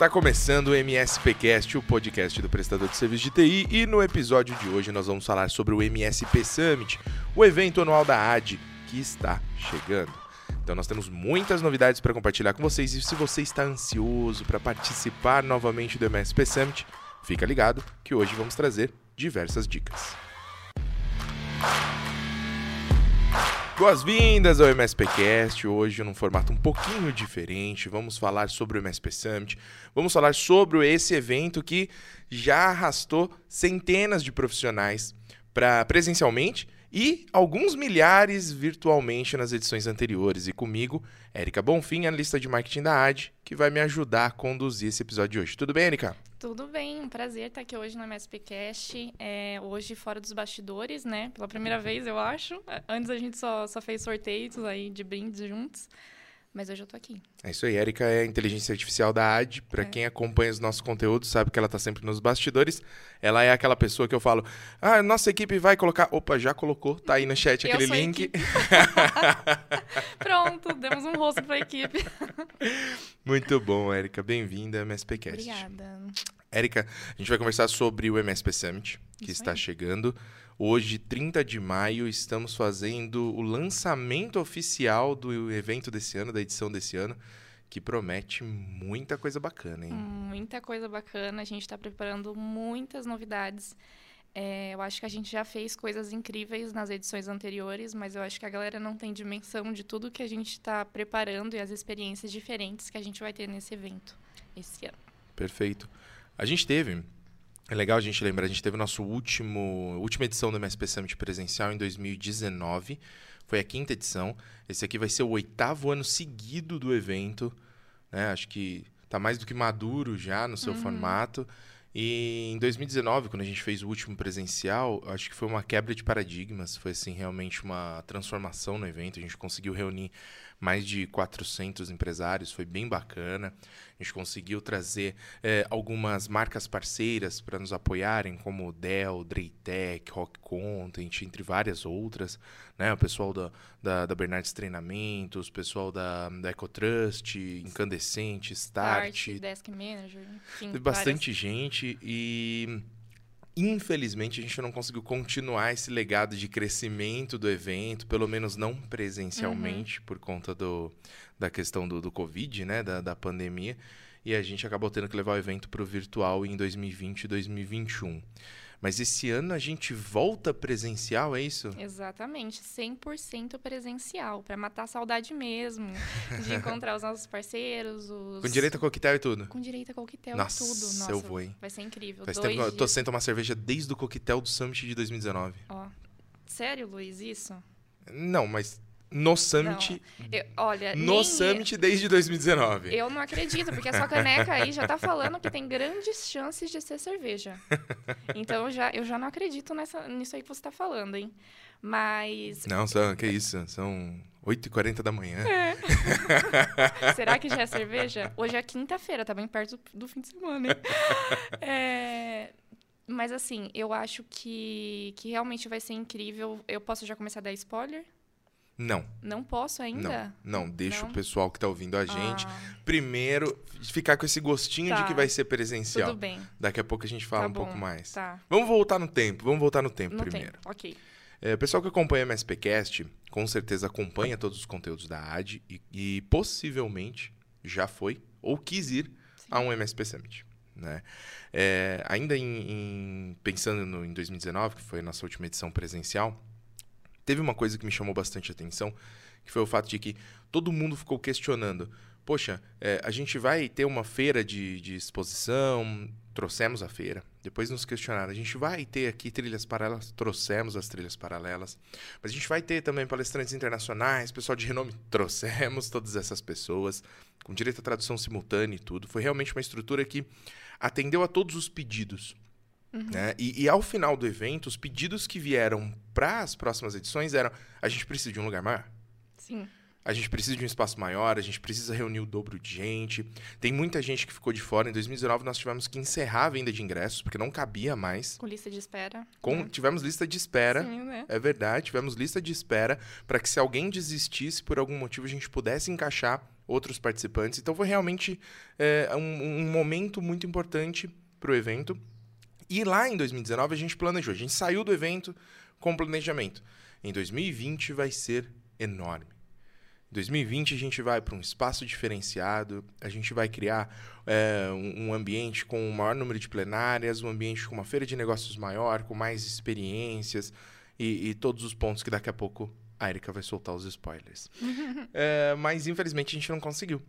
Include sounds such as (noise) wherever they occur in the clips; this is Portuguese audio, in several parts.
Está começando o MSPcast, o podcast do prestador de serviço de TI, e no episódio de hoje nós vamos falar sobre o MSP Summit, o evento anual da AD que está chegando. Então nós temos muitas novidades para compartilhar com vocês e se você está ansioso para participar novamente do MSP Summit, fica ligado que hoje vamos trazer diversas dicas. Boas-vindas ao MSPcast, hoje num formato um pouquinho diferente. Vamos falar sobre o MSP Summit, vamos falar sobre esse evento que já arrastou centenas de profissionais para presencialmente e alguns milhares virtualmente nas edições anteriores. E comigo, Érica Bonfim, analista de marketing da AD, que vai me ajudar a conduzir esse episódio de hoje. Tudo bem, Érica? Tudo bem, um prazer estar aqui hoje no MSPcast, é, hoje fora dos bastidores, né? Pela primeira vez, eu acho. Antes a gente só, só fez sorteios aí de brindes juntos. Mas hoje eu tô aqui. É isso aí, Erika é inteligência artificial da AD. Para é. quem acompanha os nossos conteúdos, sabe que ela tá sempre nos bastidores. Ela é aquela pessoa que eu falo: "Ah, nossa equipe vai colocar". Opa, já colocou, tá aí no chat eu aquele link. (laughs) Pronto, demos um rosto para a equipe. Muito bom, Erika, bem-vinda ao MSPcast. Obrigada. Érica, a gente vai conversar sobre o MSP Summit, que Isso está aí. chegando. Hoje, 30 de maio, estamos fazendo o lançamento oficial do evento desse ano, da edição desse ano, que promete muita coisa bacana, hein? Muita coisa bacana. A gente está preparando muitas novidades. É, eu acho que a gente já fez coisas incríveis nas edições anteriores, mas eu acho que a galera não tem dimensão de tudo que a gente está preparando e as experiências diferentes que a gente vai ter nesse evento esse ano. Perfeito. A gente teve é legal a gente lembrar, a gente teve nosso último última edição do MSP Summit presencial em 2019. Foi a quinta edição. Esse aqui vai ser o oitavo ano seguido do evento. Né? Acho que está mais do que maduro já no seu uhum. formato. E em 2019, quando a gente fez o último presencial, acho que foi uma quebra de paradigmas. Foi assim realmente uma transformação no evento. A gente conseguiu reunir mais de 400 empresários, foi bem bacana. A gente conseguiu trazer é, algumas marcas parceiras para nos apoiarem, como Dell, Draytech, Rock Content, entre várias outras. Né? O pessoal da, da, da Bernardes Treinamentos, o pessoal da, da EcoTrust, Incandescente, Start. Start Desk Manager, enfim. Teve bastante várias... gente e Infelizmente, a gente não conseguiu continuar esse legado de crescimento do evento, pelo menos não presencialmente, uhum. por conta do, da questão do, do Covid, né, da, da pandemia. E a gente acabou tendo que levar o evento para o virtual em 2020 e 2021. Mas esse ano a gente volta presencial, é isso? Exatamente, 100% presencial, para matar a saudade mesmo, de encontrar os nossos parceiros, os... Com direito a coquetel e tudo? Com direito a coquetel Nossa, e tudo. Nossa, eu vou, hein? Vai ser incrível. Faz tempo que eu tô sem tomar cerveja desde o coquetel do Summit de 2019. Ó, sério, Luiz, isso? Não, mas no Summit. Eu, olha, no nem... Summit desde 2019. Eu não acredito, porque a sua caneca aí já tá falando que tem grandes chances de ser cerveja. (laughs) Então eu já, eu já não acredito nessa, nisso aí que você tá falando, hein? Mas. Não, são, que isso? São 8h40 da manhã. É. (laughs) Será que já é cerveja? Hoje é quinta-feira, tá bem perto do, do fim de semana, hein? (laughs) É. Mas assim, eu acho que, que realmente vai ser incrível. Eu posso já começar a dar spoiler? Não. Não posso ainda? Não, não. deixa não? o pessoal que está ouvindo a gente ah. primeiro ficar com esse gostinho tá. de que vai ser presencial. Tudo bem. Daqui a pouco a gente fala tá um bom. pouco mais. Tá. Vamos voltar no tempo, vamos voltar no tempo no primeiro. Tempo. Ok. É, o pessoal que acompanha o MSPcast com certeza acompanha todos os conteúdos da AD e, e possivelmente já foi ou quis ir Sim. a um MSP Summit. Né? É, ainda em, em, pensando no, em 2019, que foi a nossa última edição presencial, Teve uma coisa que me chamou bastante atenção, que foi o fato de que todo mundo ficou questionando. Poxa, é, a gente vai ter uma feira de, de exposição, trouxemos a feira. Depois nos questionaram, a gente vai ter aqui trilhas paralelas, trouxemos as trilhas paralelas. Mas a gente vai ter também palestrantes internacionais, pessoal de renome, (laughs) trouxemos todas essas pessoas, com direito à tradução simultânea e tudo. Foi realmente uma estrutura que atendeu a todos os pedidos. Uhum. Né? E, e, ao final do evento, os pedidos que vieram para as próximas edições eram: a gente precisa de um lugar maior. Sim. A gente precisa de um espaço maior, a gente precisa reunir o dobro de gente. Tem muita gente que ficou de fora. Em 2019, nós tivemos que encerrar a venda de ingressos, porque não cabia mais. Com lista de espera. Com, né? Tivemos lista de espera. Sim, né? É verdade, tivemos lista de espera para que, se alguém desistisse por algum motivo, a gente pudesse encaixar outros participantes. Então foi realmente é, um, um momento muito importante para o evento. E lá em 2019 a gente planejou, a gente saiu do evento com planejamento. Em 2020 vai ser enorme. Em 2020 a gente vai para um espaço diferenciado, a gente vai criar é, um ambiente com um maior número de plenárias, um ambiente com uma feira de negócios maior, com mais experiências e, e todos os pontos que daqui a pouco a Erika vai soltar os spoilers. (laughs) é, mas infelizmente a gente não conseguiu.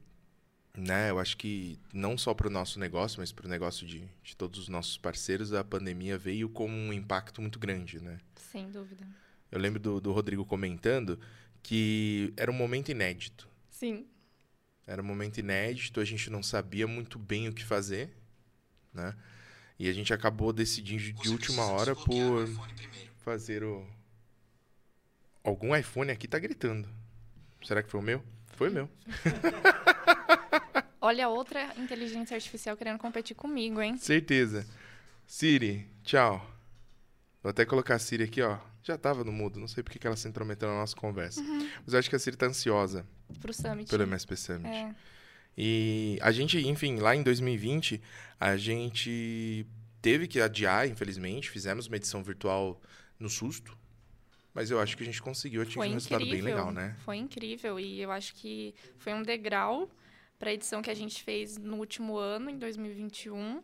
Né? Eu acho que não só para o nosso negócio, mas para o negócio de, de todos os nossos parceiros, a pandemia veio com um impacto muito grande, né? Sem dúvida. Eu lembro do, do Rodrigo comentando que era um momento inédito. Sim. Era um momento inédito, a gente não sabia muito bem o que fazer, né? E a gente acabou decidindo de última hora por fazer o. Algum iPhone aqui tá gritando. Será que foi o meu? Foi o meu. (laughs) Olha outra inteligência artificial querendo competir comigo, hein? Certeza. Siri, tchau. Vou até colocar a Siri aqui, ó. Já tava no mudo, não sei porque que ela se intrometeu na nossa conversa. Uhum. Mas eu acho que a Siri tá ansiosa. Pro Summit. Pelo MSP Summit. É. E a gente, enfim, lá em 2020, a gente teve que adiar, infelizmente. Fizemos uma edição virtual no susto. Mas eu acho que a gente conseguiu atingir um resultado bem legal, né? Foi incrível. E eu acho que foi um degrau para a edição que a gente fez no último ano, em 2021.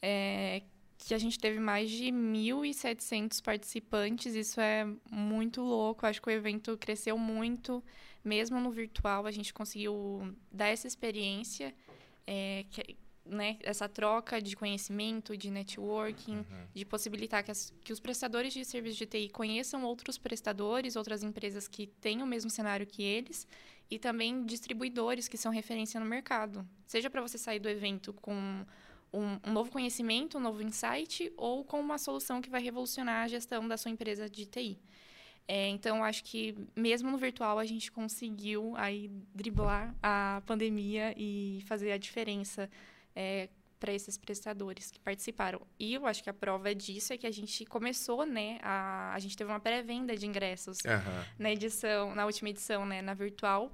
É, que a gente teve mais de 1.700 participantes. Isso é muito louco. Acho que o evento cresceu muito. Mesmo no virtual, a gente conseguiu dar essa experiência. É, que, né, essa troca de conhecimento, de networking, uhum. de possibilitar que, as, que os prestadores de serviços de TI conheçam outros prestadores, outras empresas que têm o mesmo cenário que eles, e também distribuidores que são referência no mercado. Seja para você sair do evento com um, um, novo conhecimento, um novo insight, ou com uma solução que vai revolucionar a gestão da sua empresa de TI. É, então, acho que mesmo no virtual a gente conseguiu aí driblar a pandemia e fazer a diferença é, para esses prestadores que participaram. E eu acho que a prova disso é que a gente começou, né? A, a gente teve uma pré-venda de ingressos uhum. na edição, na última edição, né? Na virtual,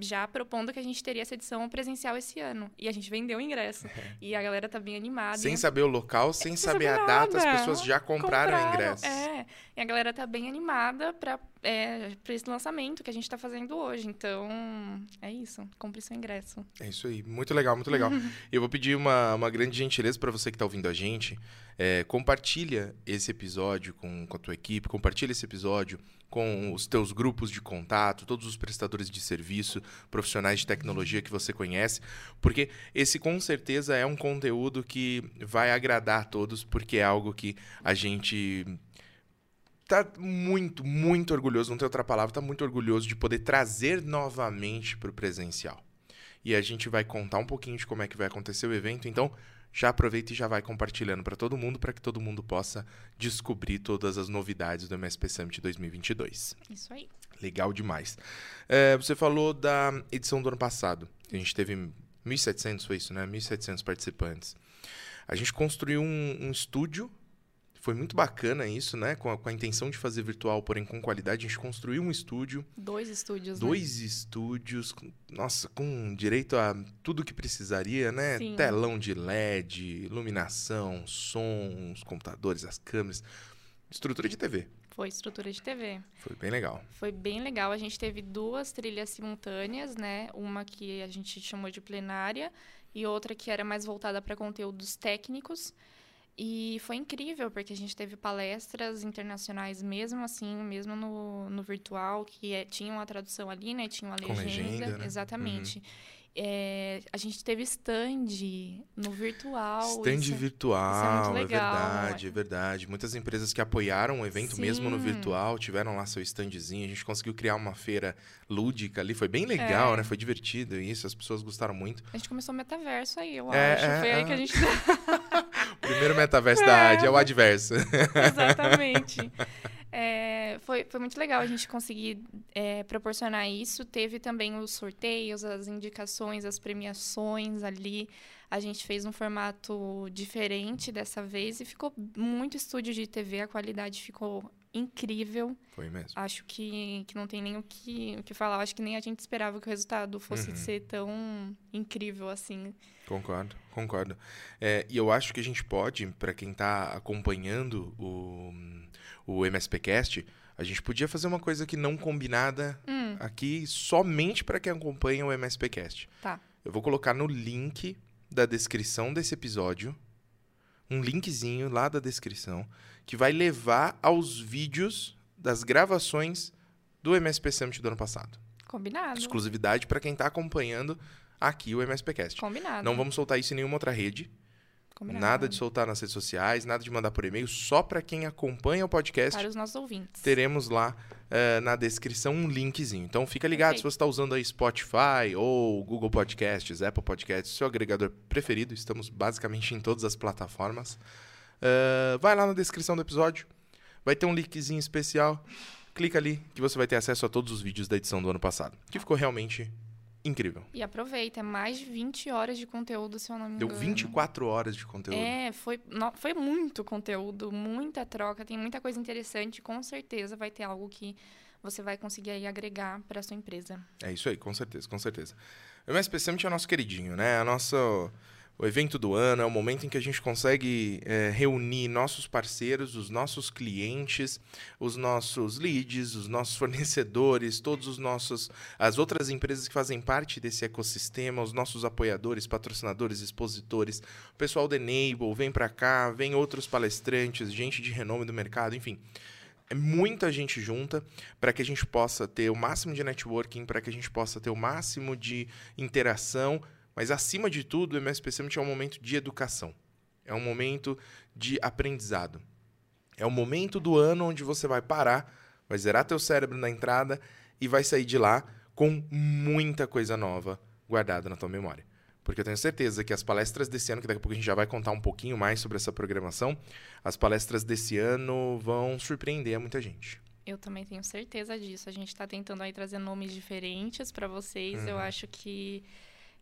já propondo que a gente teria essa edição presencial esse ano. E a gente vendeu o ingresso. É. (laughs) E a galera tá bem animada. Sem saber o local, sem, sem saber, saber a data, as pessoas já compraram, compraram o ingresso. É. E a galera tá bem animada para é, esse lançamento que a gente está fazendo hoje. Então, é isso. Compre seu ingresso. É isso aí. Muito legal, muito legal. (laughs) Eu vou pedir uma, uma grande gentileza para você que está ouvindo a gente. É, compartilha esse episódio com, com a tua equipe, compartilha esse episódio com os teus grupos de contato, todos os prestadores de serviço, profissionais de tecnologia que você conhece, porque esse com certeza é um conteúdo que vai agradar a todos, porque é algo que a gente tá muito, muito orgulhoso, não tem outra palavra, tá muito orgulhoso de poder trazer novamente para o presencial. E a gente vai contar um pouquinho de como é que vai acontecer o evento, então já aproveita e já vai compartilhando para todo mundo, para que todo mundo possa descobrir todas as novidades do MSP Summit 2022. Isso aí. Legal demais. É, você falou da edição do ano passado. A gente teve 1.700, foi isso, né? 1.700 participantes. A gente construiu um, um estúdio foi muito bacana isso, né? Com a, com a, intenção de fazer virtual, porém com qualidade, a gente construiu um estúdio. Dois estúdios, Dois né? estúdios, nossa, com direito a tudo que precisaria, né? Sim. Telão de LED, iluminação, som, os computadores, as câmeras. Estrutura de TV. Foi estrutura de TV. Foi bem legal. Foi bem legal. A gente teve duas trilhas simultâneas, né? Uma que a gente chamou de plenária e outra que era mais voltada para conteúdos técnicos. E foi incrível, porque a gente teve palestras internacionais mesmo assim, mesmo no, no virtual, que é, tinham a tradução ali, né? Tinha uma legenda. legenda né? Exatamente. Uhum. É, a gente teve stand no virtual. Stand virtual, isso é, muito é legal, é verdade, é verdade. Muitas empresas que apoiaram o evento Sim. mesmo no virtual tiveram lá seu standzinho. A gente conseguiu criar uma feira lúdica ali. Foi bem legal, é. né? Foi divertido isso, as pessoas gostaram muito. A gente começou o metaverso aí, eu é, acho. Foi aí que a gente. (laughs) (laughs) Primeiro metaverso da AD é o adverso. (laughs) Exatamente. É, foi, foi muito legal a gente conseguir é, proporcionar isso. Teve também os sorteios, as indicações, as premiações ali. A gente fez um formato diferente dessa vez e ficou muito estúdio de TV, a qualidade ficou incrível. Foi mesmo. Acho que, que não tem nem o que, o que falar. Acho que nem a gente esperava que o resultado fosse Uhum. ser tão incrível assim. Concordo, concordo. É, e eu acho que a gente pode, para quem está acompanhando o, o MSPcast, a gente podia fazer uma coisa que não combinada Hum, aqui somente para quem acompanha o MSPcast. tá. Eu vou colocar no link da descrição desse episódio, um linkzinho lá da descrição, que vai levar aos vídeos das gravações do MSP Summit do ano passado. Combinado. Exclusividade para quem está acompanhando aqui o MSPcast. Combinado. Não vamos soltar isso em nenhuma outra rede. Combinado. Nada de soltar nas redes sociais, nada de mandar por e-mail, só para quem acompanha o podcast. Para os nossos ouvintes. Teremos lá eh, na descrição um linkzinho. Então fica ligado se Perfeito. você está usando aí Spotify ou Google Podcasts, Apple Podcasts, seu agregador preferido. Estamos basicamente em todas as plataformas. Eh, vai lá na descrição do episódio, vai ter um linkzinho especial. Clica ali que você vai ter acesso a todos os vídeos da edição do ano passado, que ficou realmente incrível. E aproveita, é mais de 20 horas de conteúdo, se eu não me Deu engano. 24 horas de conteúdo. É, foi, foi muito conteúdo, muita troca, tem muita coisa interessante. Com certeza vai ter algo que você vai conseguir aí agregar para sua empresa. É isso aí, com certeza, com certeza. O MSP Summit é o nosso queridinho, né? A nossa, o evento do ano, é o momento em que a gente consegue é, reunir nossos parceiros, os nossos clientes, os nossos leads, os nossos (laughs) fornecedores, todos os nossos, as outras empresas que fazem parte desse ecossistema, os nossos apoiadores, patrocinadores, expositores, o pessoal da Enable, vem pra cá, vem outros palestrantes, gente de renome do mercado, enfim. É muita gente junta para que a gente possa ter o máximo de networking, para que a gente possa ter o máximo de interação, mas acima de tudo, o MSP Summit é um momento de educação. É um momento de aprendizado. É o momento do ano onde você vai parar, vai zerar teu cérebro na entrada e vai sair de lá com muita coisa nova guardada na tua memória. Porque eu tenho certeza que as palestras desse ano, que daqui a pouco a gente já vai contar um pouquinho mais sobre essa programação, as palestras desse ano vão surpreender a muita gente. Eu também tenho certeza disso. A gente está tentando aí trazer nomes diferentes para vocês. Eu Uhum. acho que,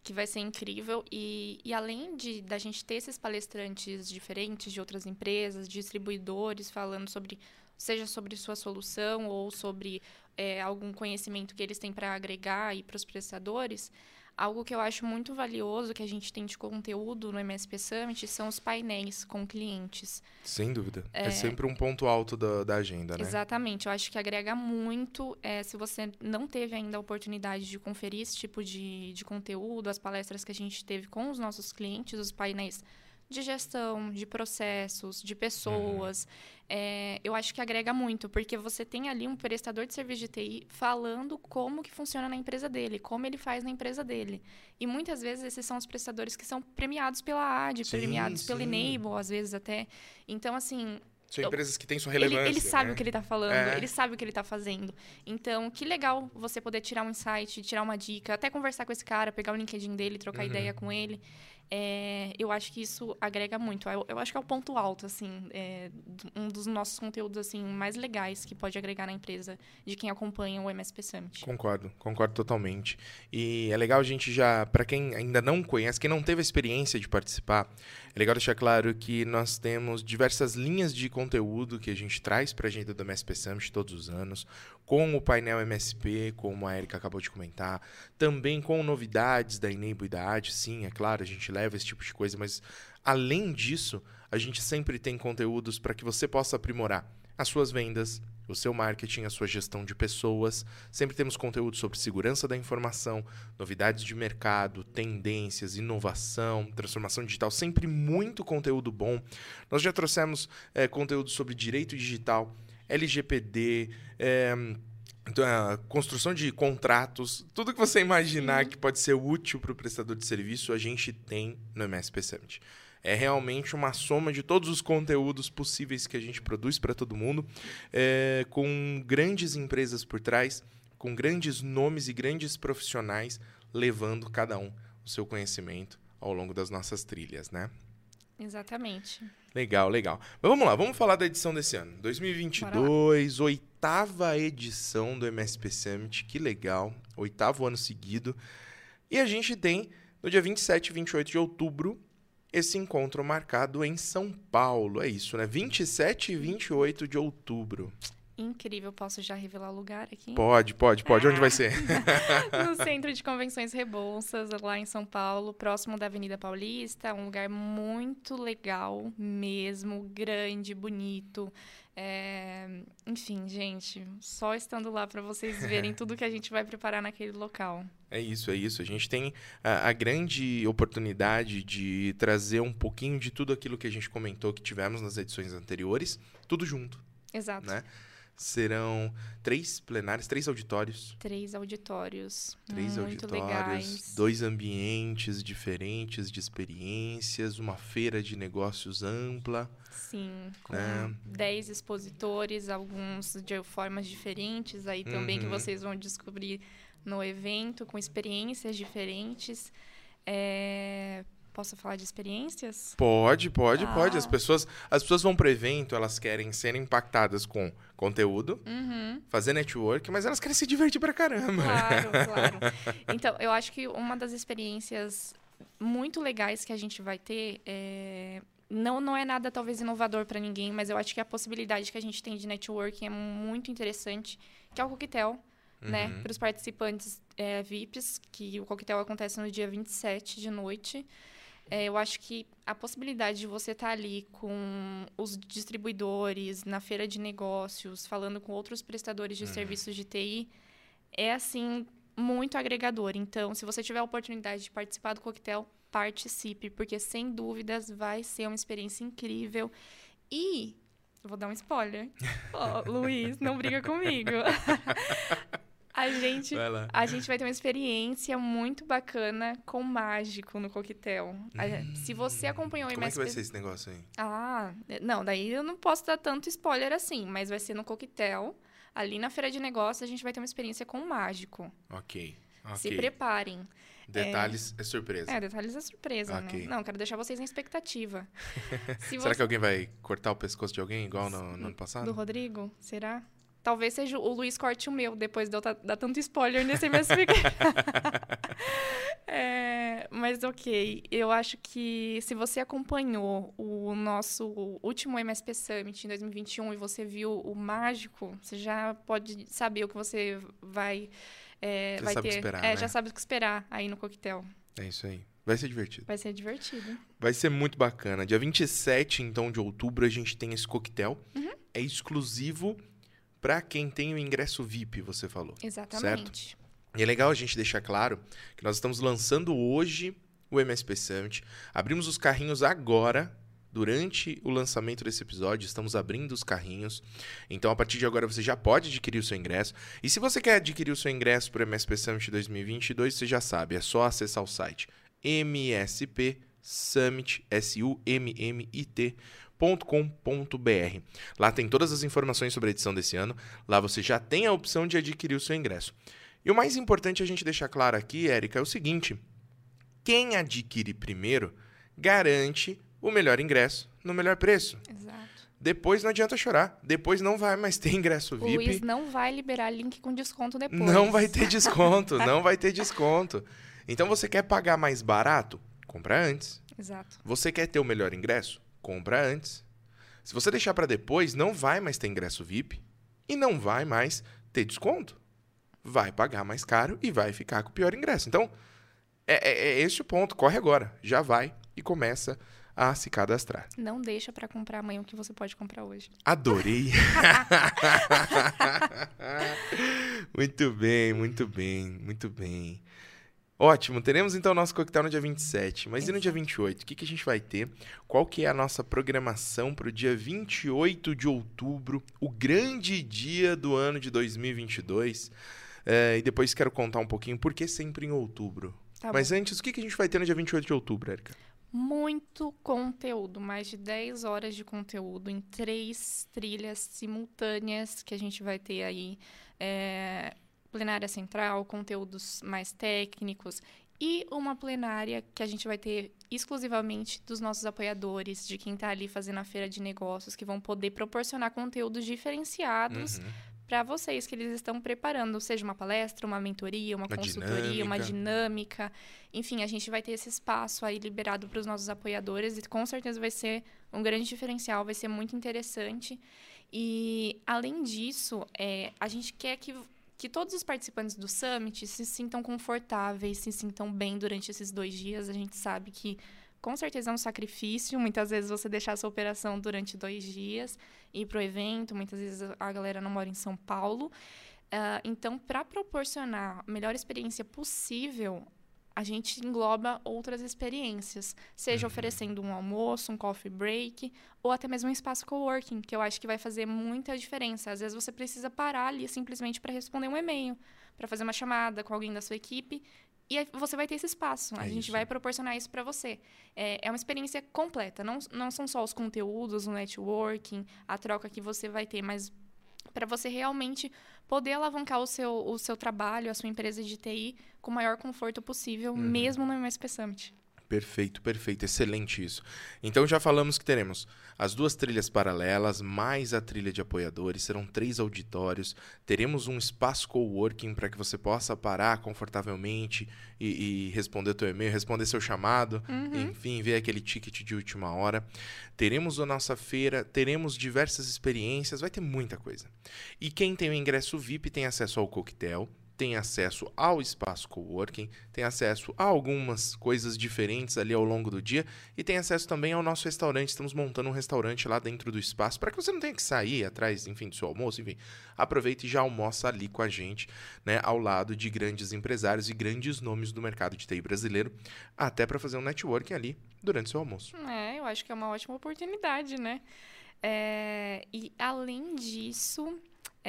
que vai ser incrível. E, e além de da gente ter esses palestrantes diferentes de outras empresas, distribuidores falando sobre, seja sobre sua solução ou sobre é, algum conhecimento que eles têm para agregar aí para os prestadores, algo que eu acho muito valioso que a gente tem de conteúdo no MSP Summit são os painéis com clientes. Sem dúvida. É, sempre um ponto alto da, da agenda, né? Exatamente, eu acho que agrega muito. é, se você não teve ainda a oportunidade de conferir esse tipo de, de conteúdo, as palestras que a gente teve com os nossos clientes, os painéis de gestão, de processos, de pessoas, é, eu acho que agrega muito, porque você tem ali um prestador de serviço de TI falando como que funciona na empresa dele, como ele faz na empresa dele. E muitas vezes esses são os prestadores que são premiados pela AD, Sim, premiados pelo sim. Enable, às vezes até. Então, assim, São empresas que têm sua ele, relevância. ele sabe né? o que ele tá falando, É. ele sabe o que ele tá fazendo. Então, que legal você poder tirar um insight, tirar uma dica, até conversar com esse cara, pegar o LinkedIn dele, trocar Uhum. ideia com ele. É, eu acho que isso agrega muito. Eu, eu acho que é o ponto alto, assim, é, um dos nossos conteúdos assim mais legais que pode agregar na empresa de quem acompanha o MSP Summit. Concordo, concordo totalmente. E é legal a gente já, para quem ainda não conhece, quem não teve a experiência de participar, é legal deixar claro que nós temos diversas linhas de conteúdo que a gente traz para a agenda do MSP Summit todos os anos, com o painel MSP, como a Erika acabou de comentar, também com novidades da Enable e da AD, sim, é claro, a gente leva esse tipo de coisa, mas além disso, a gente sempre tem conteúdos para que você possa aprimorar as suas vendas, o seu marketing, a sua gestão de pessoas. Sempre temos conteúdo sobre segurança da informação, novidades de mercado, tendências, inovação, transformação digital. Sempre muito conteúdo bom. Nós já trouxemos eh, conteúdo sobre direito digital, LGPD, eh, então, a construção de contratos, tudo que você imaginar que pode ser útil para o prestador de serviço, a gente tem no MSP Summit. É realmente uma soma de todos os conteúdos possíveis que a gente produz para todo mundo, é, com grandes empresas por trás, com grandes nomes e grandes profissionais levando cada um o seu conhecimento ao longo das nossas trilhas, né? Exatamente. Legal, legal. Mas vamos lá, vamos falar da edição desse ano. 2022, oitava edição do MSP Summit, que legal. Oitavo ano seguido. E a gente tem, no dia 27 e 28 de outubro, esse encontro marcado em São Paulo. É isso, né? 27 e 28 de outubro. Incrível. Posso já revelar o lugar aqui? Pode, pode, pode. Onde vai ser? (laughs) no (laughs) Centro de Convenções Rebouças, lá em São Paulo, próximo da Avenida Paulista. Um lugar muito legal mesmo, grande, bonito. É... Enfim, gente, só estando lá para vocês verem tudo que a gente vai preparar naquele local. É isso, é isso. A gente tem a, a, grande oportunidade de trazer um pouquinho de tudo aquilo que a gente comentou que tivemos nas edições anteriores, tudo junto. Exato. Né? Serão três plenários, três auditórios. Três auditórios. Três muito auditórios, legais. dois ambientes diferentes de experiências, uma feira de negócios ampla. Sim, com né? dez expositores, alguns de formas diferentes aí também Uhum. que vocês vão descobrir no evento, com experiências diferentes. É, Posso falar de experiências? Pode, pode, Ah. pode. As pessoas, as pessoas vão pro evento, elas querem ser impactadas com conteúdo, Uhum. fazer network, mas elas querem se divertir pra caramba. Claro, (laughs) claro. Então, eu acho que uma das experiências muito legais que a gente vai ter é... Não, não é nada talvez inovador para ninguém, mas eu acho que a possibilidade que a gente tem de networking é muito interessante, que é o coquetel, né? Uhum. Para os participantes é, VIPs, que o coquetel acontece no dia 27 de noite. É, eu acho que a possibilidade de você estar ali com os distribuidores, na feira de negócios, falando com outros prestadores de Uhum. serviços de TI, é assim muito agregador. Então, se você tiver a oportunidade de participar do coquetel, participe, porque sem dúvidas vai ser uma experiência incrível. E vou dar um spoiler. (laughs) Ó, Luiz, não briga comigo. (laughs) a gente a gente vai ter uma experiência muito bacana com mágico no coquetel. A- Se você acompanhou o Como é que MSP... vai ser esse negócio aí? Ah, não, daí eu não posso dar tanto spoiler assim, mas vai ser no coquetel. Ali na feira de negócios a gente vai ter uma experiência com mágico. Ok. Se ok. preparem. Detalhes é, surpresa. É, detalhes é surpresa, né? Não, quero deixar vocês na expectativa. (laughs) Se Será que alguém vai cortar o pescoço de alguém igual no, no ano passado? Do Rodrigo? Será? Talvez seja o Luiz corte o meu, depois de eu dar tanto spoiler nesse MSP. (laughs) (laughs) é, mas ok, eu acho que se você acompanhou o nosso último MSP Summit em 2021 e você viu o mágico, você já pode saber o que você vai, é, Já vai sabe o ter. que esperar, é, né? já sabe o que esperar aí no coquetel. É isso aí. Vai ser divertido. Vai ser divertido. Vai ser muito bacana. Dia 27, então, de outubro, a gente tem esse coquetel. Uhum. É exclusivo pra quem tem o ingresso VIP, você falou. Exatamente. E é legal a gente deixar claro que nós estamos lançando hoje o MSP Summit. Abrimos os carrinhos agora, durante o lançamento desse episódio, estamos abrindo os carrinhos. Então, a partir de agora, você já pode adquirir o seu ingresso. E se você quer adquirir o seu ingresso para o MSP Summit 2022, você já sabe, é só acessar o site MSP Summit, S-U-M-M-I-T. .com.br. Lá tem todas as informações sobre a edição desse ano. Lá você já tem a opção de adquirir o seu ingresso. E o mais importante a gente deixar claro aqui, Érica, é o seguinte: quem adquire primeiro garante o melhor ingresso no melhor preço. Exato. Depois não adianta chorar. Depois não vai mais ter ingresso O VIP. Luiz não vai liberar link com desconto depois. Não vai ter (laughs) desconto, não vai ter desconto. Então você quer pagar mais barato? Compra antes. Exato. Você quer ter o melhor ingresso? Compra antes. Se você deixar para depois, não vai mais ter ingresso VIP e não vai mais ter desconto. Vai pagar mais caro e vai ficar com o pior ingresso. Então, é, é, é esse o ponto. Corre agora. Já vai e começa a se cadastrar. Não deixa pra comprar amanhã o que você pode comprar hoje. Adorei. (laughs) (laughs) muito bem, muito bem, muito bem. Ótimo, teremos então o nosso coquetel no dia 27, mas e no dia 28? O que, que a gente vai ter? Qual que é a nossa programação para o dia 28 de outubro, o grande dia do ano de 2022? É, e depois quero contar um pouquinho por que sempre em outubro. Tá mas bom. antes, o que, que a gente vai ter no dia 28 de outubro, Erika? Muito conteúdo, mais de 10 horas de conteúdo em três trilhas simultâneas que a gente vai ter aí. É, plenária central, conteúdos mais técnicos e uma plenária que a gente vai ter exclusivamente dos nossos apoiadores, de quem está ali fazendo a feira de negócios, que vão poder proporcionar conteúdos diferenciados Uhum. para vocês que eles estão preparando, seja uma palestra, uma mentoria, uma, Uma consultoria, uma dinâmica. dinâmica. Enfim, a gente vai ter esse espaço aí liberado para os nossos apoiadores e com certeza vai ser um grande diferencial, vai ser muito interessante. E, além disso, é, a gente quer que, que todos os participantes do Summit se sintam confortáveis, se sintam bem durante esses dois dias. A gente sabe que, com certeza, é um sacrifício. Muitas vezes você deixar essa operação durante dois dias, ir para o evento. Muitas vezes a galera não mora em São Paulo. Uh, então, para proporcionar a melhor experiência possível, a gente engloba outras experiências, seja uhum. oferecendo um almoço, um coffee break, ou até mesmo um espaço coworking, que eu acho que vai fazer muita diferença. Às vezes você precisa parar ali simplesmente para responder um e-mail, para fazer uma chamada com alguém da sua equipe, e você vai ter esse espaço. É a gente isso. vai proporcionar isso para você. É, é, uma experiência completa. Não, não são só os conteúdos, o networking, a troca que você vai ter, mas para você realmente poder alavancar o seu, o seu trabalho, a sua empresa de TI com o maior conforto possível, uhum. mesmo no MSP Summit. Perfeito, perfeito, excelente isso. Então já falamos que teremos as duas trilhas paralelas, mais a trilha de apoiadores, serão três auditórios, teremos um espaço coworking para que você possa parar confortavelmente e, e responder teu e-mail, responder seu chamado, uhum. enfim, ver aquele ticket de última hora. Teremos a nossa feira, teremos diversas experiências, vai ter muita coisa. E quem tem o ingresso VIP tem acesso ao coquetel, tem acesso ao espaço coworking, tem acesso a algumas coisas diferentes ali ao longo do dia e tem acesso também ao nosso restaurante. Estamos montando um restaurante lá dentro do espaço para que você não tenha que sair atrás, enfim, do seu almoço, enfim. Aproveita e já almoça ali com a gente, né, ao lado de grandes empresários e grandes nomes do mercado de TI brasileiro, até para fazer um networking ali durante o seu almoço. É, eu acho que é uma ótima oportunidade, né? É, e além disso,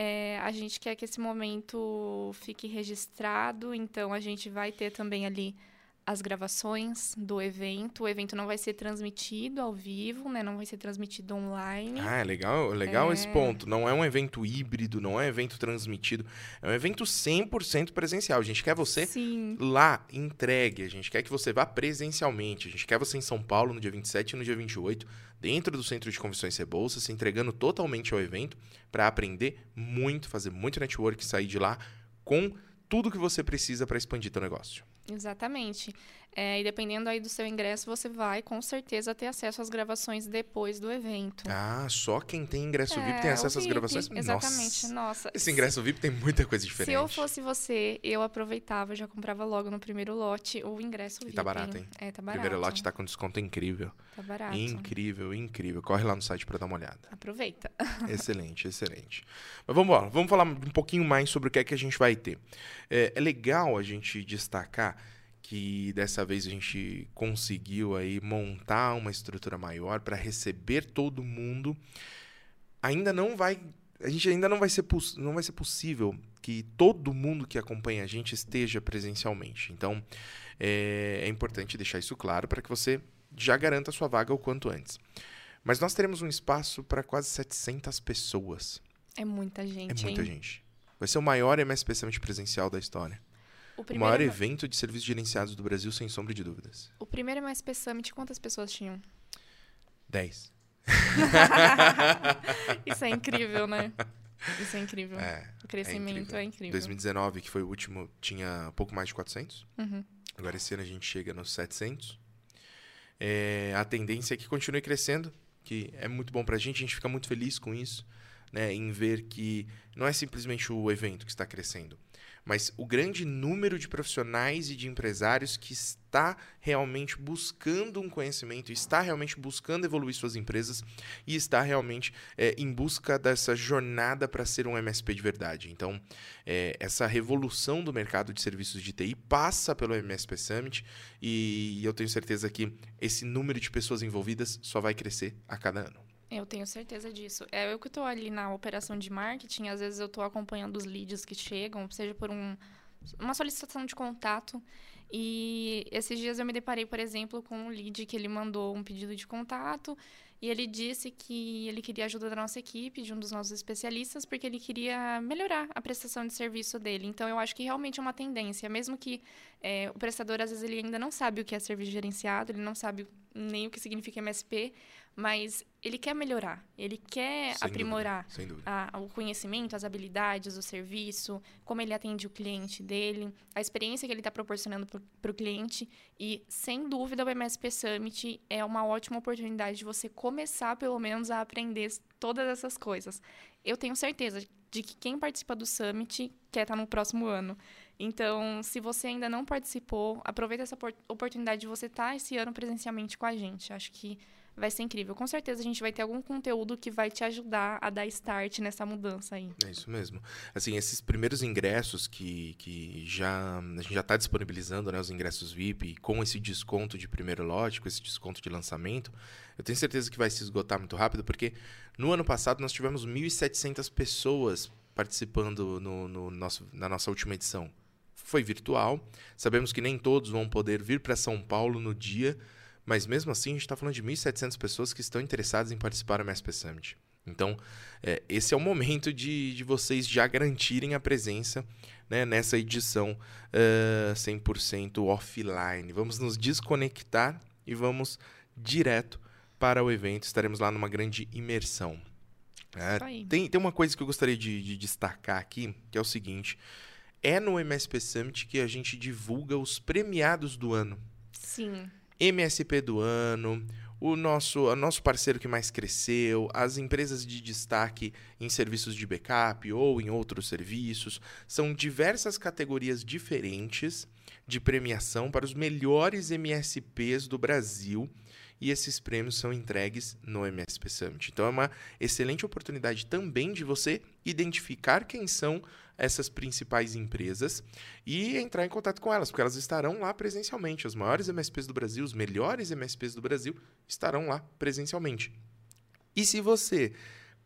é, a gente quer que esse momento fique registrado, então a gente vai ter também ali as gravações do evento. O evento não vai ser transmitido ao vivo, né? Não vai ser transmitido online. Ah, é legal, legal é... esse ponto. Não é um evento híbrido, não é um evento transmitido. É um evento 100% presencial. A gente quer você Sim. lá, entregue. A gente quer que você vá presencialmente. A gente quer você em São Paulo no dia 27 e no dia 28, dentro do Centro de Convenções Rebouças, se entregando totalmente ao evento para aprender muito, fazer muito network, sair de lá com tudo que você precisa para expandir seu negócio. Exatamente. É, e dependendo aí do seu ingresso, você vai com certeza ter acesso às gravações depois do evento. Ah, só quem tem ingresso é, VIP tem acesso às gravações? Exatamente, nossa. nossa. Esse ingresso VIP tem muita coisa diferente. Se eu fosse você, eu aproveitava, já comprava logo no primeiro lote o ingresso VIP. E tá barato, hein? É, tá barato. O primeiro lote tá com desconto incrível. Tá barato. Incrível, incrível. Corre lá no site para dar uma olhada. Aproveita. (laughs) excelente, excelente. Mas vamos lá, vamos falar um pouquinho mais sobre o que é que a gente vai ter. É, é legal a gente destacar que dessa vez a gente conseguiu aí montar uma estrutura maior para receber todo mundo. Ainda não vai, a gente ainda não vai ser não vai ser possível que todo mundo que acompanha a gente esteja presencialmente. Então, é, é importante deixar isso claro para que você já garanta a sua vaga o quanto antes. Mas nós teremos um espaço para quase 700 pessoas. É muita gente. É muita hein? gente. Vai ser o maior MSP Summit presencial da história. O, maior evento de serviços gerenciados do Brasil, sem sombra de dúvidas. O primeiro MSP Summit, quantas pessoas tinham? Dez. (laughs) Isso é incrível, né? Isso é incrível. É, o crescimento é incrível. é incrível. 2019, que foi o último, tinha pouco mais de 400. Uhum. Agora esse ano a gente chega nos 700. É, a tendência é que continue crescendo, que é muito bom para a gente, a gente fica muito feliz com isso, né, em ver que não é simplesmente o evento que está crescendo, mas o grande número de profissionais e de empresários que está realmente buscando um conhecimento, está realmente buscando evoluir suas empresas e está realmente é, em busca dessa jornada para ser um MSP de verdade. Então, é, essa revolução do mercado de serviços de TI passa pelo MSP Summit e eu tenho certeza que esse número de pessoas envolvidas só vai crescer a cada ano. Eu tenho certeza disso. É eu que estou ali na operação de marketing, às vezes eu estou acompanhando os leads que chegam, seja por um, uma solicitação de contato. E esses dias eu me deparei, por exemplo, com um lead que ele mandou um pedido de contato e ele disse que ele queria ajuda da nossa equipe, de um dos nossos especialistas, porque ele queria melhorar a prestação de serviço dele. Então, eu acho que realmente é uma tendência. Mesmo que é, o prestador, às vezes, ele ainda não sabe o que é serviço gerenciado, ele não sabe nem o que significa MSP, mas ele quer melhorar, ele quer Sem aprimorar dúvida, dúvida. a- o conhecimento, as habilidades, o serviço, como ele atende o cliente dele, a experiência que ele está proporcionando para o cliente. E, sem dúvida, o MSP Summit é uma ótima oportunidade de você começar, pelo menos, a aprender todas essas coisas. Eu tenho certeza de que quem participa do Summit quer estar no próximo ano. Então, se você ainda não participou, aproveita essa opor- oportunidade de você estar esse ano presencialmente com a gente. Acho que vai ser incrível. Com certeza a gente vai ter algum conteúdo que vai te ajudar a dar start nessa mudança aí. É isso mesmo. Assim, esses primeiros ingressos que, que já a gente já está disponibilizando, né, os ingressos VIP, com esse desconto de primeiro lote, com esse desconto de lançamento, eu tenho certeza que vai se esgotar muito rápido, porque no ano passado nós tivemos 1.700 pessoas participando no, no nosso, na nossa última edição. Foi virtual, sabemos que nem todos vão poder vir para São Paulo no dia, mas mesmo assim a gente está falando de 1.700 pessoas que estão interessadas em participar do MSP Summit. Então, é, esse é o momento de, de vocês já garantirem a presença né, nessa edição eh, 100% offline. Vamos nos desconectar e vamos direto para o evento. Estaremos lá numa grande imersão. É, Isso aí. tem, tem uma coisa que eu gostaria de, de destacar aqui, que é o seguinte: é no MSP Summit que a gente divulga os premiados do ano. Sim. MSP do ano, o nosso, o nosso parceiro que mais cresceu, as empresas de destaque em serviços de backup ou em outros serviços. São diversas categorias diferentes de premiação para os melhores MSPs do Brasil. E esses prêmios são entregues no MSP Summit. Então é uma excelente oportunidade também de você identificar quem são essas principais empresas e entrar em contato com elas, porque elas estarão lá presencialmente. Os maiores MSPs do Brasil, os melhores MSPs do Brasil estarão lá presencialmente. E se você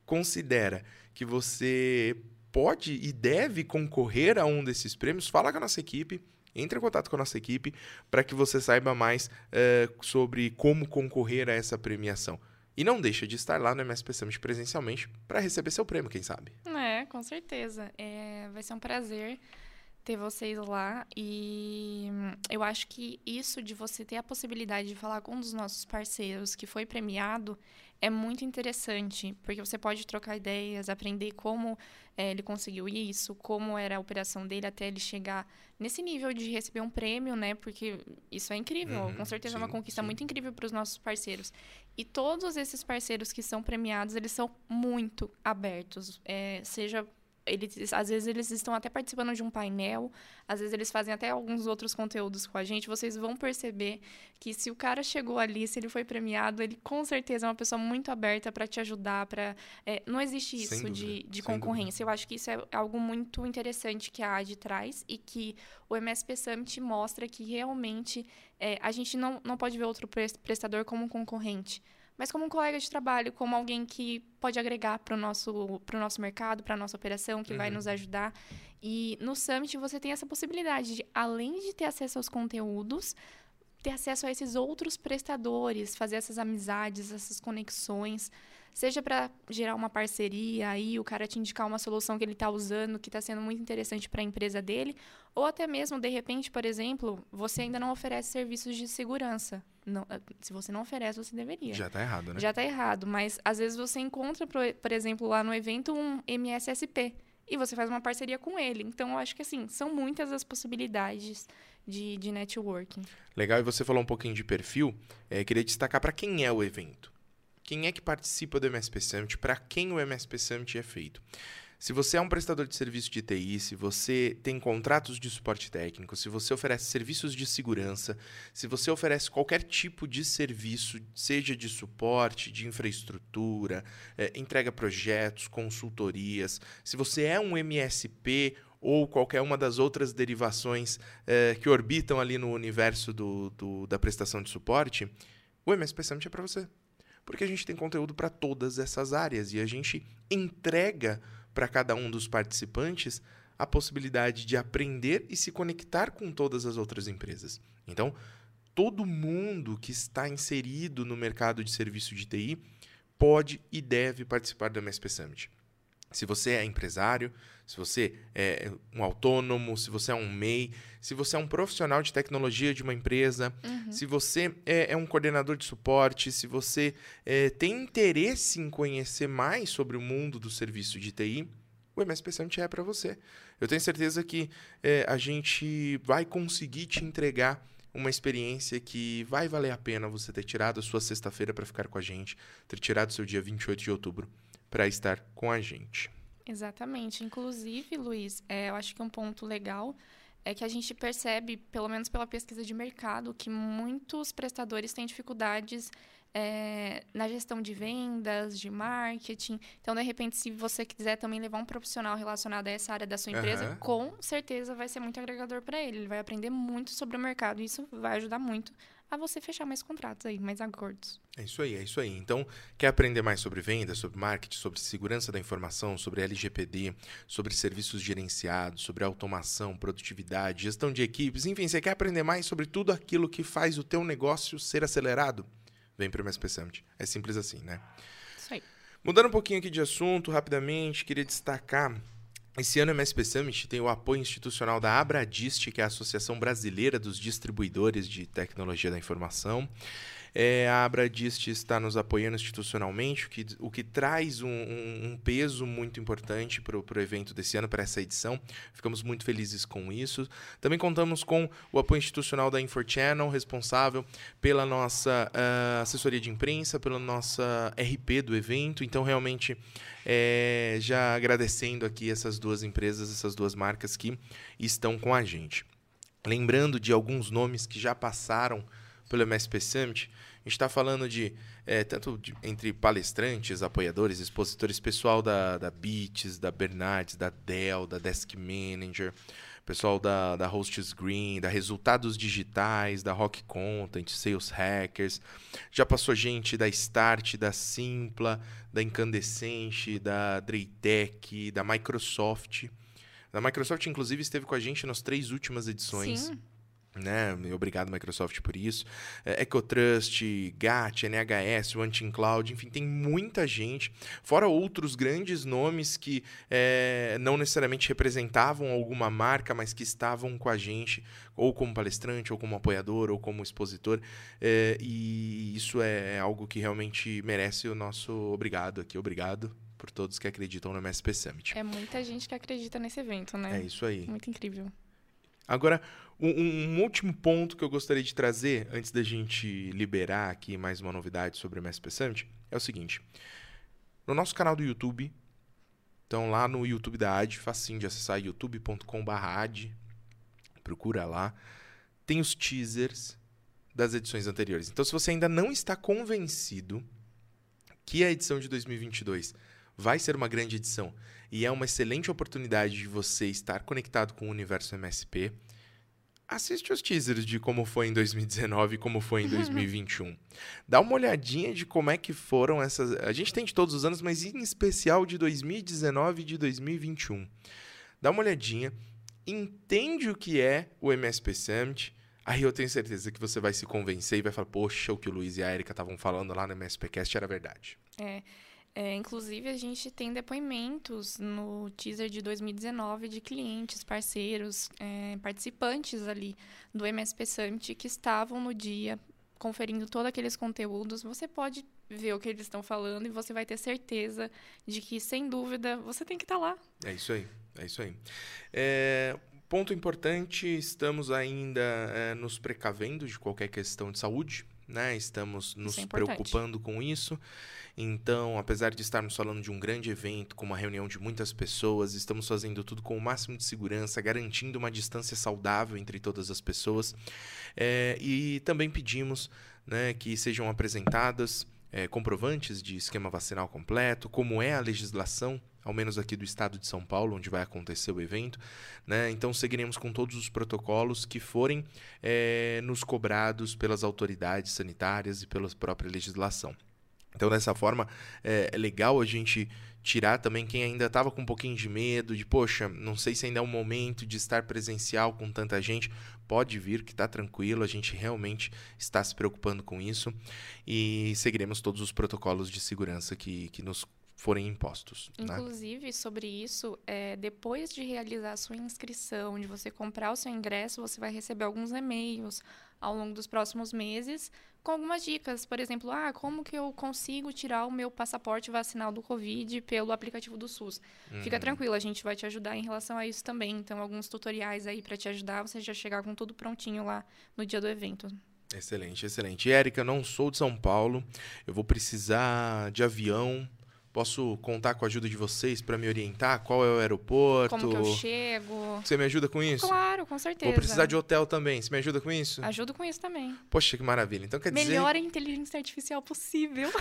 considera que você pode e deve concorrer a um desses prêmios, fala com a nossa equipe. Entre em contato com a nossa equipe para que você saiba mais eh, sobre como concorrer a essa premiação. E não deixa de estar lá no MSP Summit presencialmente para receber seu prêmio, quem sabe. É, com certeza. É, vai ser um prazer ter vocês lá e hum, eu acho que isso de você ter a possibilidade de falar com um dos nossos parceiros que foi premiado é muito interessante, porque você pode trocar ideias, aprender como é, ele conseguiu isso, como era a operação dele até ele chegar nesse nível de receber um prêmio, né? Porque isso é incrível, Uhum, com certeza é uma conquista sim. muito incrível para os nossos parceiros. E todos esses parceiros que são premiados, eles são muito abertos, é, seja eles, às vezes eles estão até participando de um painel, às vezes eles fazem até alguns outros conteúdos com a gente. Vocês vão perceber que se o cara chegou ali, se ele foi premiado, ele com certeza é uma pessoa muito aberta para te ajudar. Para não existe isso de, dúvida, de sem concorrência. Eu acho que isso é algo muito interessante que a AD traz e que o MSP Summit mostra que realmente é, a gente não, não pode ver outro pres- prestador como um concorrente mas como um colega de trabalho, como alguém que pode agregar para o nosso, pro nosso mercado, para a nossa operação, que vai Uhum. nos ajudar. E no Summit você tem essa possibilidade de, além de ter acesso aos conteúdos, ter acesso a esses outros prestadores, fazer essas amizades, essas conexões. Seja para gerar uma parceria aí, o cara te indicar uma solução que ele está usando, que está sendo muito interessante para a empresa dele, ou até mesmo, de repente, por exemplo, você ainda não oferece serviços de segurança. Não, eh, se você não oferece, você deveria. Já tá errado, né? Já tá errado, mas às vezes você encontra, por, por exemplo, lá no evento um MSSP e você faz uma parceria com ele. Então, eu acho que assim, são muitas as possibilidades de, de networking. Legal, e você falou um pouquinho de perfil. É, queria destacar para quem é o evento. Quem é que participa do MSP Summit? Para quem o MSP Summit é feito? Se você é um prestador de serviço de TI, se você tem contratos de suporte técnico, se você oferece serviços de segurança, se você oferece qualquer tipo de serviço, seja de suporte, de infraestrutura, eh, entrega projetos, consultorias, se você é um MSP ou qualquer uma das outras derivações eh, que orbitam ali no universo do, do- da prestação de suporte, o MSP Summit é para você. Porque a gente tem conteúdo para todas essas áreas e a gente entrega para cada um dos participantes a possibilidade de aprender e se conectar com todas as outras empresas. Então, todo mundo que está inserido no mercado de serviço de TI pode e deve participar do MSP Summit. Se você é empresário, se você é um autônomo, se você é um MEI, se você é um profissional de tecnologia de uma empresa, uhum. se você é, é, um coordenador de suporte, se você é, tem interesse em conhecer mais sobre o mundo do serviço de TI, o MSP Summit é para você. Eu tenho certeza que é, a gente vai conseguir te entregar uma experiência que vai valer a pena você ter tirado a sua sexta-feira para ficar com a gente, ter tirado seu dia 28 de outubro para estar com a gente. Exatamente. Inclusive, Luiz, é, eu acho que um ponto legal é que a gente percebe, pelo menos pela pesquisa de mercado, que muitos prestadores têm dificuldades é, na gestão de vendas, de marketing. Então, de repente, se você quiser também levar um profissional relacionado a essa área da sua empresa, uhum. com certeza vai ser muito agregador para ele. Ele vai aprender muito sobre o mercado e isso vai ajudar muito a você fechar mais contratos aí, mais acordos. É isso aí, é isso aí. Então, quer aprender mais sobre vendas, sobre marketing, sobre segurança da informação, sobre LGPD, sobre serviços gerenciados, sobre automação, produtividade, gestão de equipes, enfim, você quer aprender mais sobre tudo aquilo que faz o teu negócio ser acelerado? Vem para o MSP Summit. É simples assim, né? Isso aí. Mudando um pouquinho aqui de assunto, rapidamente, queria destacar esse ano o MSP Summit tem o apoio institucional da Abradist, que é a Associação Brasileira dos Distribuidores de Tecnologia da Informação. É, a Abradist está nos apoiando institucionalmente, o que, o que traz um, um, um peso muito importante para o evento desse ano, para essa edição. Ficamos muito felizes com isso. Também contamos com o apoio institucional da InfoChannel, responsável pela nossa uh, assessoria de imprensa, pela nossa RP do evento. Então, realmente, é, já agradecendo aqui essas duas empresas, essas duas marcas que estão com a gente. Lembrando de alguns nomes que já passaram pelo MSP Summit, a gente está falando de, é, tanto de, entre palestrantes, apoiadores, expositores, pessoal da, da Beats, da Bernardes, da Dell, da Desk Manager, pessoal da, da Hosts Green, da Resultados Digitais, da Rock Content, Sales Hackers. Já passou gente da Start, da Simpla, da Incandescente, da Draytech, da Microsoft. Da Microsoft, inclusive, esteve com a gente nas três últimas edições. Sim né? Obrigado, Microsoft, por isso. É, EcoTrust, GAT, NHS, OneTeam Cloud, enfim, tem muita gente, fora outros grandes nomes que é, não necessariamente representavam alguma marca, mas que estavam com a gente, ou como palestrante, ou como apoiador, ou como expositor. É, e isso é algo que realmente merece o nosso obrigado aqui. Obrigado por todos que acreditam no MSP Summit. É muita gente que acredita nesse evento, né? É isso aí. Muito incrível. Agora, um, um, último ponto que eu gostaria de trazer, antes da gente liberar aqui mais uma novidade sobre o MSP Summit, é o seguinte. No nosso canal do YouTube, então lá no YouTube da AD, facinho de acessar youtube.com.br AD, procura lá, tem os teasers das edições anteriores. Então, se você ainda não está convencido que a edição de 2022 vai ser uma grande edição e é uma excelente oportunidade de você estar conectado com o universo MSP. Assiste os teasers de como foi em 2019 e como foi em 2021. (laughs) Dá uma olhadinha de como é que foram essas. A gente tem de todos os anos, mas em especial de 2019 e de 2021. Dá uma olhadinha, entende o que é o MSP Summit. Aí eu tenho certeza que você vai se convencer e vai falar: Poxa, o que o Luiz e a Erika estavam falando lá no MSPcast era verdade. É. É, inclusive, a gente tem depoimentos no teaser de 2019 de clientes, parceiros, é, participantes ali do MSP Summit que estavam no dia conferindo todos aqueles conteúdos. Você pode ver o que eles estão falando e você vai ter certeza de que, sem dúvida, você tem que estar tá lá. É isso aí, é isso aí. É, ponto importante, estamos ainda é, nos precavendo de qualquer questão de saúde, né? Estamos nos é preocupando com isso. Então, apesar de estarmos falando de um grande evento, com uma reunião de muitas pessoas, estamos fazendo tudo com o máximo de segurança, garantindo uma distância saudável entre todas as pessoas. É, e também pedimos né, que sejam apresentadas é, comprovantes de esquema vacinal completo, como é a legislação ao menos aqui do estado de São Paulo, onde vai acontecer o evento. Né? Então, seguiremos com todos os protocolos que forem é, nos cobrados pelas autoridades sanitárias e pela própria legislação. Então, dessa forma, é, é legal a gente tirar também quem ainda estava com um pouquinho de medo, de poxa, não sei se ainda é o momento de estar presencial com tanta gente. Pode vir, que está tranquilo, a gente realmente está se preocupando com isso e seguiremos todos os protocolos de segurança que, que nos forem impostos. Né? Inclusive, sobre isso, é, depois de realizar a sua inscrição, de você comprar o seu ingresso, você vai receber alguns e-mails ao longo dos próximos meses com algumas dicas. Por exemplo, ah, como que eu consigo tirar o meu passaporte vacinal do Covid pelo aplicativo do SUS? Uhum. Fica tranquilo, a gente vai te ajudar em relação a isso também. Então, alguns tutoriais aí para te ajudar, você já chegar com tudo prontinho lá no dia do evento. Excelente, excelente. Érica, não sou de São Paulo, eu vou precisar de avião Posso contar com a ajuda de vocês para me orientar? Qual é o aeroporto? Como que eu chego? Você me ajuda com isso? Claro, com certeza. Vou precisar de hotel também. Você me ajuda com isso? Ajudo com isso também. Poxa, que maravilha. Então quer dizer... Melhor inteligência artificial possível.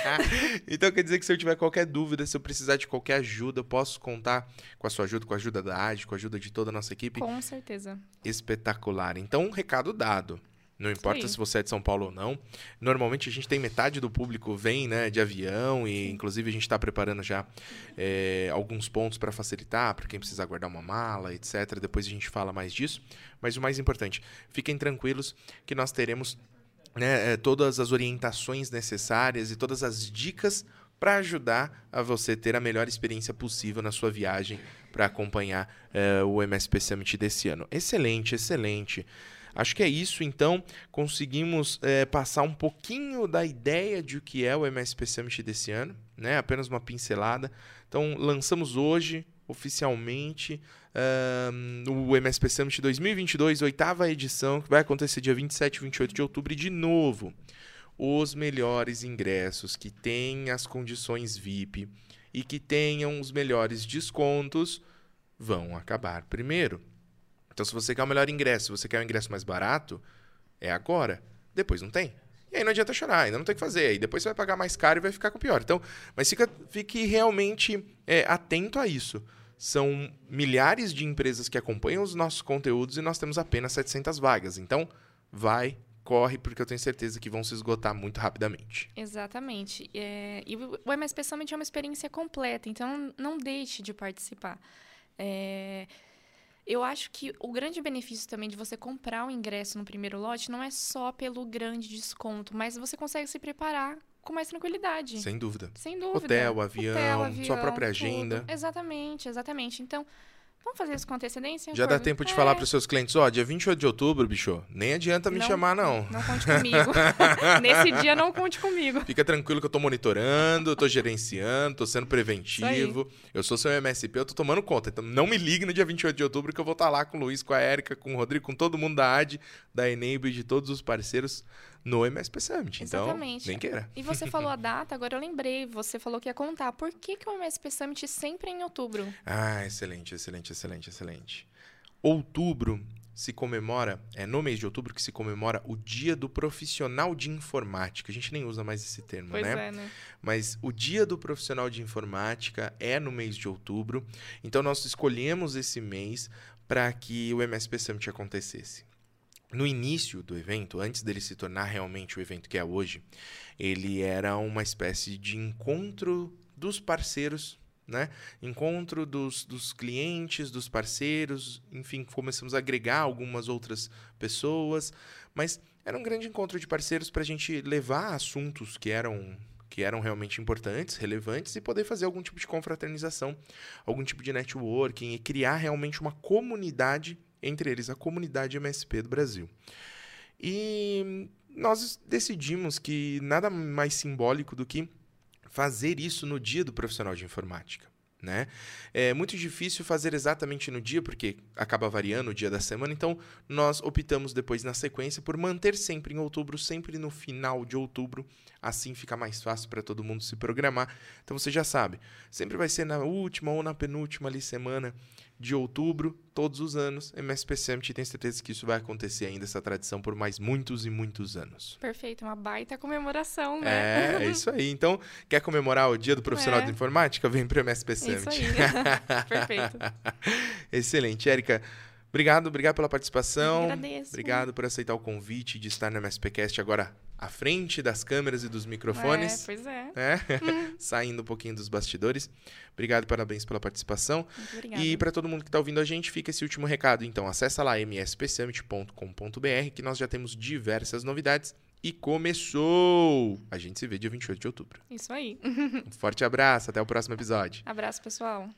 (laughs) então quer dizer que se eu tiver qualquer dúvida, se eu precisar de qualquer ajuda, eu posso contar com a sua ajuda, com a ajuda da AD, com a ajuda de toda a nossa equipe? Com certeza. Espetacular. Então, recado dado. Não importa se você é de São Paulo ou não. Normalmente a gente tem metade do público vem né, de avião e inclusive a gente está preparando já é, alguns pontos para facilitar para quem precisar guardar uma mala, etc. Depois a gente fala mais disso. Mas o mais importante, fiquem tranquilos que nós teremos né, é, todas as orientações necessárias e todas as dicas para ajudar a você ter a melhor experiência possível na sua viagem para acompanhar é, o MSP Summit desse ano. Excelente, excelente. Acho que é isso, então. Conseguimos é, passar um pouquinho da ideia de o que é o MSP Summit desse ano, né? apenas uma pincelada. Então, lançamos hoje, oficialmente, o MSP Summit 2022, oitava edição, que vai acontecer dia 27 e 28 de outubro, e de novo, os melhores ingressos, que têm as condições VIP e que tenham os melhores descontos, vão acabar primeiro. Então, se você quer o melhor ingresso, se você quer o ingresso mais barato, é agora. Depois não tem. E aí não adianta chorar, ainda não tem o que fazer. Aí depois você vai pagar mais caro e vai ficar com pior. Então, mas fica, fique realmente é, atento a isso. São milhares de empresas que acompanham os nossos conteúdos e nós temos apenas 700 vagas. Então, vai, corre, porque eu tenho certeza que vão se esgotar muito rapidamente. Exatamente. É, e o MSP Summit é uma experiência completa, então não deixe de participar. É, eu acho que o grande benefício também de você comprar o ingresso no primeiro lote não é só pelo grande desconto, mas você consegue se preparar com mais tranquilidade. Sem dúvida. Sem dúvida. Hotel, avião, Hotel, avião sua própria tudo. agenda. Exatamente, exatamente. Então, Vamos fazer isso com antecedência? Já dá tempo de é. falar para os seus clientes, ó, oh, dia 28 de outubro, bicho, nem adianta me não, chamar, não. Não conte comigo. (laughs) Nesse dia, não conte comigo. Fica tranquilo que eu tô monitorando, tô gerenciando, tô sendo preventivo. Eu sou seu MSP, eu tô tomando conta. Então, não me ligue no dia 28 de outubro que eu vou estar tá lá com o Luiz, com a Érica, com o Rodrigo, com todo mundo da AD, da Enable, de todos os parceiros no MSP Summit. Então, Exatamente. nem queira. E você (laughs) falou a data, agora eu lembrei. Você falou que ia contar. Por que, que o MSP Summit sempre é em outubro? Ah, excelente, excelente, excelente, excelente. Outubro se comemora, é no mês de outubro que se comemora o Dia do Profissional de Informática. A gente nem usa mais esse termo, pois né? É, né? Mas o Dia do Profissional de Informática é no mês de outubro. Então nós escolhemos esse mês para que o MSP Summit acontecesse no início do evento, antes dele se tornar realmente o evento que é hoje, ele era uma espécie de encontro dos parceiros, né? Encontro dos, dos clientes, dos parceiros, enfim, começamos a agregar algumas outras pessoas, mas era um grande encontro de parceiros para a gente levar assuntos que eram que eram realmente importantes, relevantes e poder fazer algum tipo de confraternização, algum tipo de networking e criar realmente uma comunidade entre eles a comunidade MSP do Brasil. E nós decidimos que nada mais simbólico do que fazer isso no dia do profissional de informática. Né? É muito difícil fazer exatamente no dia, porque acaba variando o dia da semana, então nós optamos depois na sequência por manter sempre em outubro, sempre no final de outubro, assim fica mais fácil para todo mundo se programar. Então você já sabe, sempre vai ser na última ou na penúltima ali semana de outubro, todos os anos. MSP Summit tem certeza que isso vai acontecer ainda, essa tradição, por mais muitos e muitos anos. Perfeito, uma baita comemoração, né? É, é isso aí. Então, quer comemorar o Dia do Profissional é. de Informática? Vem para o MSP Summit. Isso aí. (laughs) Perfeito. (laughs) Excelente. Érica, obrigado, obrigado pela participação. Eu agradeço. Obrigado por aceitar o convite de estar no MSPcast agora à frente das câmeras e dos microfones. É, pois é. é? Hum. (laughs) Saindo um pouquinho dos bastidores. Obrigado, parabéns pela participação. Muito obrigada. E para todo mundo que está ouvindo a gente, fica esse último recado. Então, acessa lá mspsummit.com.br que nós já temos diversas novidades e começou! A gente se vê dia 28 de outubro. Isso aí. (laughs) Um forte abraço, até o próximo episódio. Abraço, pessoal.